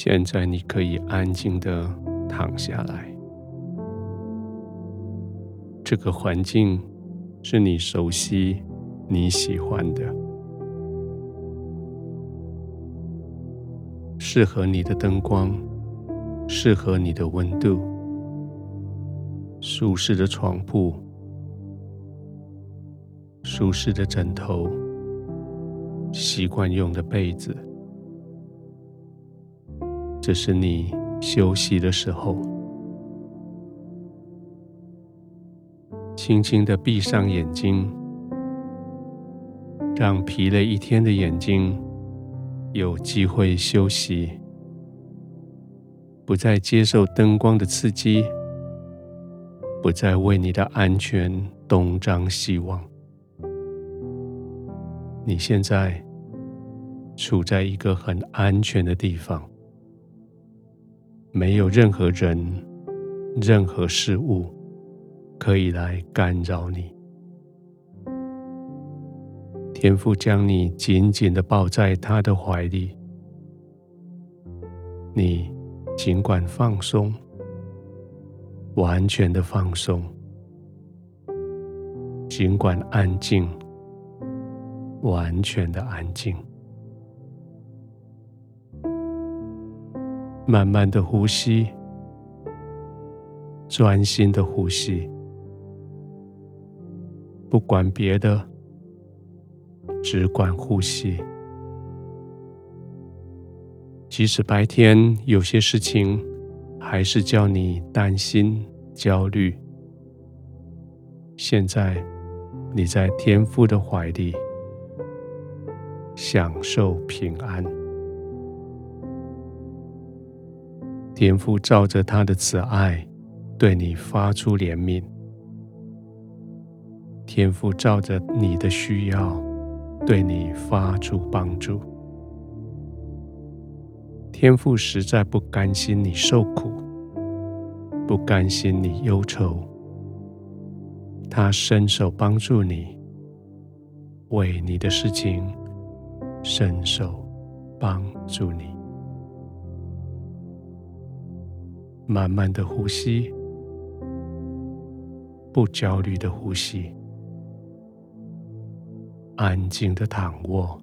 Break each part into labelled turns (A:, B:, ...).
A: 现在你可以安静的躺下来。这个环境是你熟悉、你喜欢的，适合你的灯光，适合你的温度，舒适的床铺，舒适的枕头，习惯用的被子。这是你休息的时候，轻轻的闭上眼睛，让疲累一天的眼睛有机会休息，不再接受灯光的刺激，不再为你的安全东张西望。你现在处在一个很安全的地方。没有任何人、任何事物可以来干扰你。天父将你紧紧地抱在他的怀里，你尽管放松，完全的放松，尽管安静，完全的安静。慢慢的呼吸，专心的呼吸，不管别的，只管呼吸。即使白天有些事情还是叫你担心、焦虑，现在你在天父的怀里，享受平安。天父照着他的慈爱，对你发出怜悯；天父照着你的需要，对你发出帮助。天父实在不甘心你受苦，不甘心你忧愁，他伸手帮助你，为你的事情伸手帮助你。慢慢的呼吸，不焦虑的呼吸，安静的躺卧，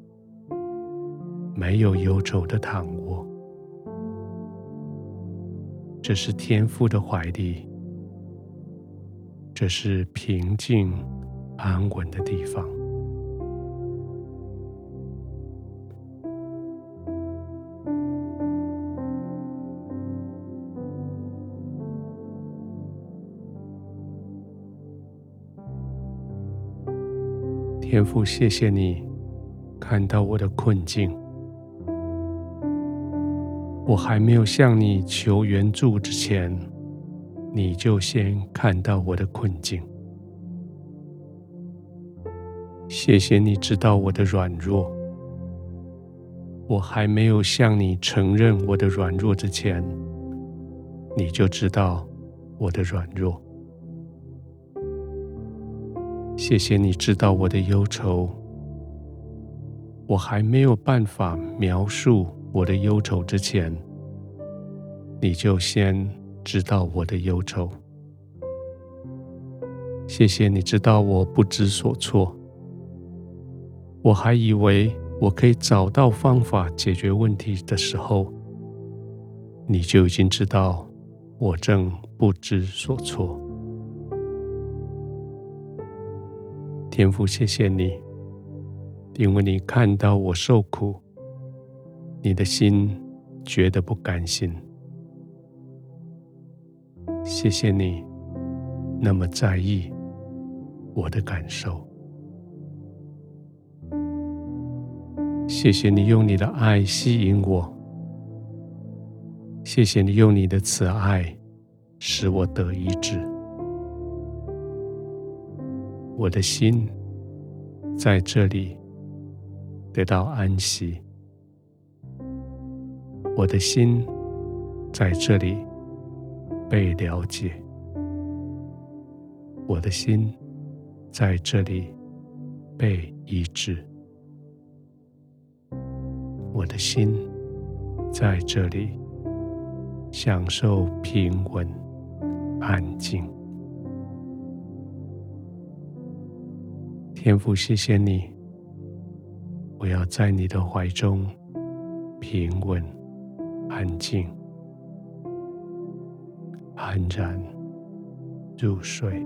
A: 没有忧愁的躺卧。这是天父的怀里，这是平静安稳的地方。天父，谢谢你看到我的困境。我还没有向你求援助之前，你就先看到我的困境。谢谢你知道我的软弱。我还没有向你承认我的软弱之前，你就知道我的软弱。谢谢你知道我的忧愁，我还没有办法描述我的忧愁之前，你就先知道我的忧愁。谢谢你知道我不知所措，我还以为我可以找到方法解决问题的时候，你就已经知道我正不知所措。天父，谢谢你，因为你看到我受苦，你的心觉得不甘心。谢谢你那么在意我的感受。谢谢你用你的爱吸引我。谢谢你用你的慈爱使我得医治。我的心在这里得到安息，我的心在这里被了解，我的心在这里被医治，我的心在这里享受平稳、安静。天父，谢谢你，我要在你的怀中平稳、安静、安然入睡。